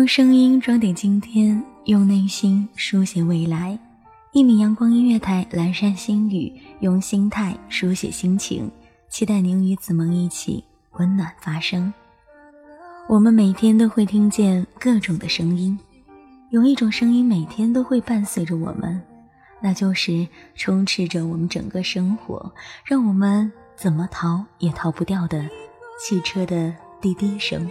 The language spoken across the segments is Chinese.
用声音装点今天，用内心书写未来。一米阳光音乐台，阑珊心语，用心态书写心情。期待您与子萌一起温暖发声。我们每天都会听见各种的声音，有一种声音每天都会伴随着我们，那就是充斥着我们整个生活，让我们怎么逃也逃不掉的汽车的滴滴声。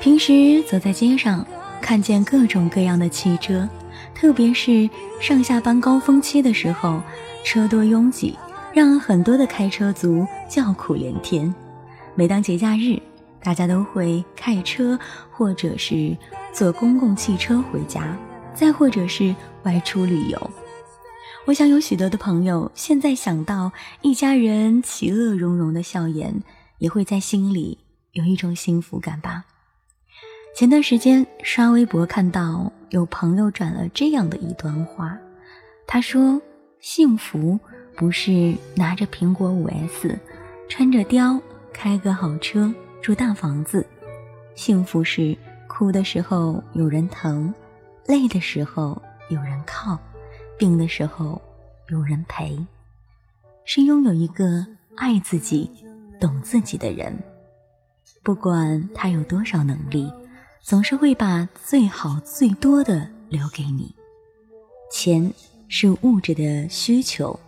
平时走在街上，看见各种各样的汽车，特别是上下班高峰期的时候，车多拥挤，让很多的开车族叫苦连天。每当节假日，大家都会开车，或者是坐公共汽车回家，再或者是外出旅游。我想有许多的朋友现在想到一家人其乐融融的笑颜，也会在心里有一种幸福感吧。前段时间刷微博看到有朋友转了这样的一段话，他说：“幸福不是拿着苹果五 S，穿着貂，开个好车。”住大房子，幸福是哭的时候有人疼，累的时候有人靠，病的时候有人陪，是拥有一个爱自己、懂自己的人。不管他有多少能力，总是会把最好最多的留给你。钱是物质的需求，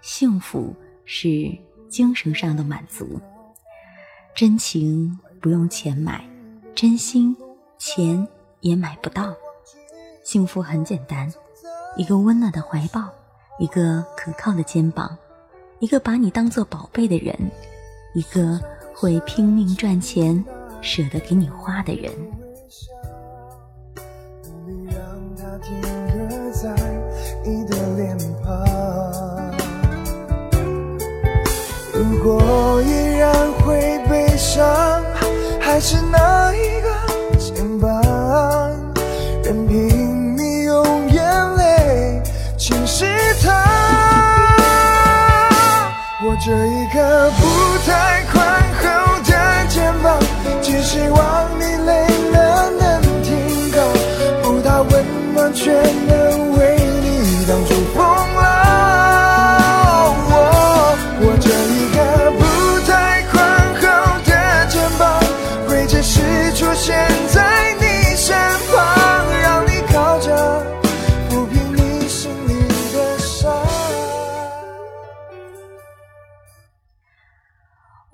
幸福是精神上的满足。真情不用钱买，真心钱也买不到。幸福很简单，一个温暖的怀抱，一个可靠的肩膀，一个把你当做宝贝的人，一个会拼命赚钱、舍得给你花的人。还是那一个肩膀，任凭你用眼泪侵蚀它。我这一个不太宽厚的肩膀，只希望你累了能停靠，不到温暖却能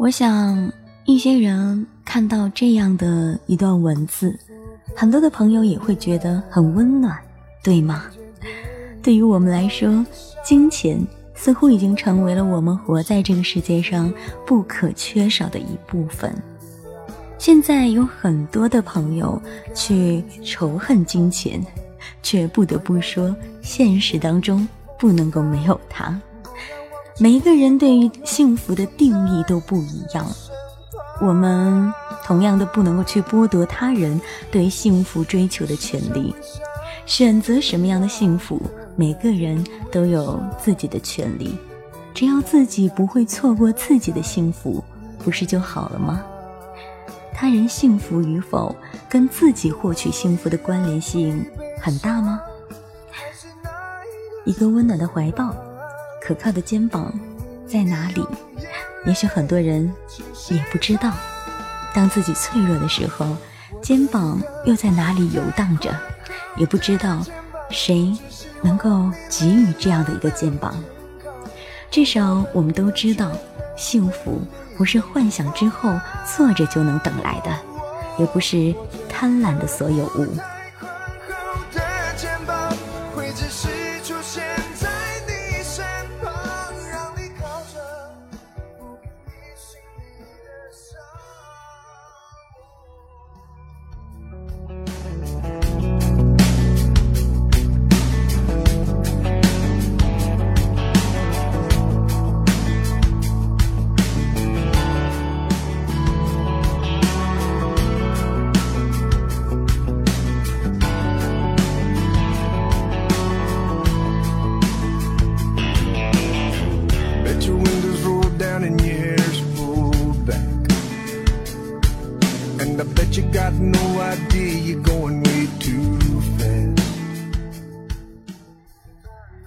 我想，一些人看到这样的一段文字，很多的朋友也会觉得很温暖，对吗？对于我们来说，金钱似乎已经成为了我们活在这个世界上不可缺少的一部分。现在有很多的朋友去仇恨金钱，却不得不说，现实当中不能够没有它。每一个人对于幸福的定义都不一样，我们同样的不能够去剥夺他人对幸福追求的权利。选择什么样的幸福，每个人都有自己的权利。只要自己不会错过自己的幸福，不是就好了吗？他人幸福与否，跟自己获取幸福的关联性很大吗？一个温暖的怀抱。可靠的肩膀在哪里？也许很多人也不知道。当自己脆弱的时候，肩膀又在哪里游荡着？也不知道谁能够给予这样的一个肩膀。至少我们都知道，幸福不是幻想之后坐着就能等来的，也不是贪婪的所有物。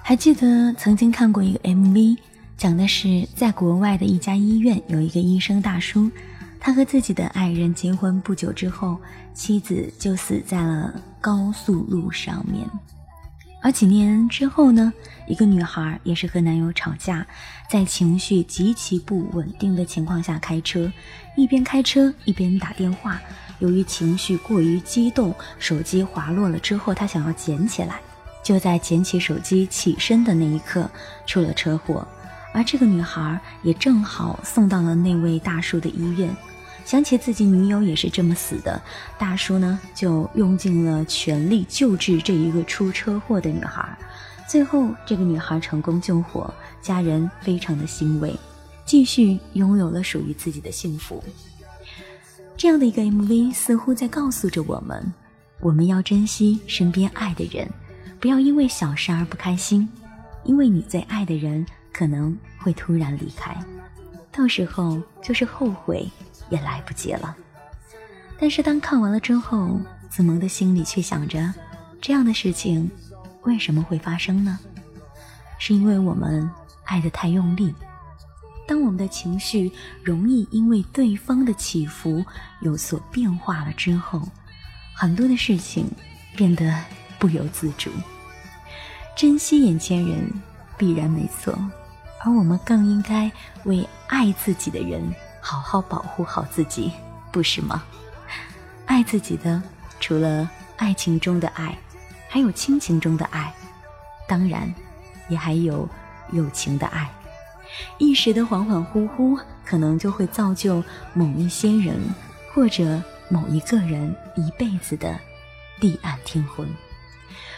还记得曾经看过一个 MV，讲的是在国外的一家医院，有一个医生大叔，他和自己的爱人结婚不久之后，妻子就死在了高速路上面。而几年之后呢，一个女孩也是和男友吵架，在情绪极其不稳定的情况下开车，一边开车一边打电话。由于情绪过于激动，手机滑落了之后，她想要捡起来，就在捡起手机起身的那一刻出了车祸，而这个女孩也正好送到了那位大叔的医院。想起自己女友也是这么死的，大叔呢就用尽了全力救治这一个出车祸的女孩。最后，这个女孩成功救活，家人非常的欣慰，继续拥有了属于自己的幸福。这样的一个 MV 似乎在告诉着我们：我们要珍惜身边爱的人，不要因为小事而不开心，因为你最爱的人可能会突然离开，到时候就是后悔。也来不及了。但是当看完了之后，子萌的心里却想着：这样的事情为什么会发生呢？是因为我们爱得太用力。当我们的情绪容易因为对方的起伏有所变化了之后，很多的事情变得不由自主。珍惜眼前人必然没错，而我们更应该为爱自己的人。好好保护好自己，不是吗？爱自己的，除了爱情中的爱，还有亲情中的爱，当然，也还有友情的爱。一时的恍恍惚惚，可能就会造就某一些人或者某一个人一辈子的地暗天昏。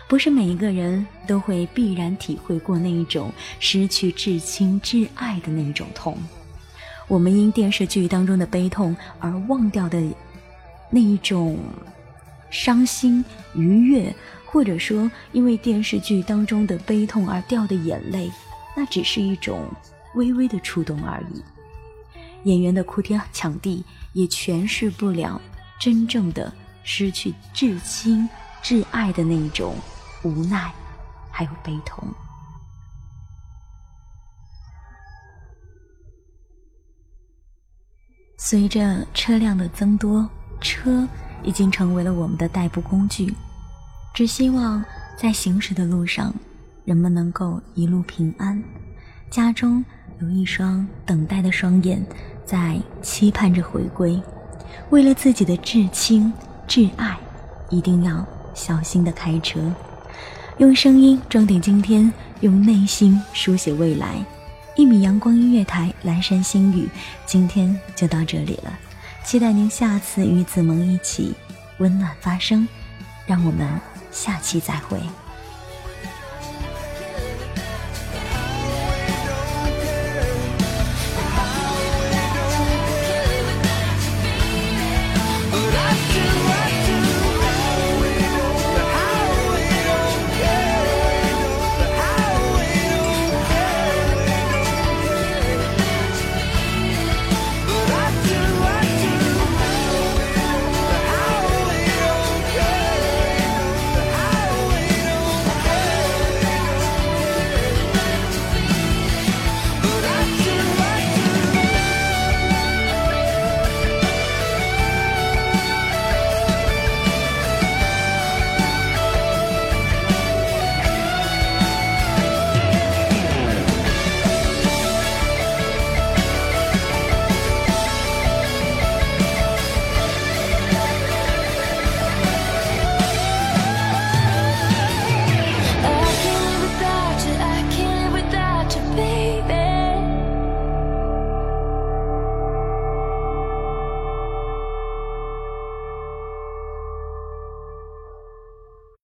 不是每一个人都会必然体会过那一种失去至亲至爱的那种痛。我们因电视剧当中的悲痛而忘掉的那一种伤心愉悦，或者说因为电视剧当中的悲痛而掉的眼泪，那只是一种微微的触动而已。演员的哭天抢地也诠释不了真正的失去至亲至爱的那一种无奈，还有悲痛。随着车辆的增多，车已经成为了我们的代步工具。只希望在行驶的路上，人们能够一路平安。家中有一双等待的双眼，在期盼着回归。为了自己的至亲至爱，一定要小心的开车。用声音装点今天，用内心书写未来。一米阳光音乐台，蓝山星语，今天就到这里了。期待您下次与子萌一起温暖发声，让我们下期再会。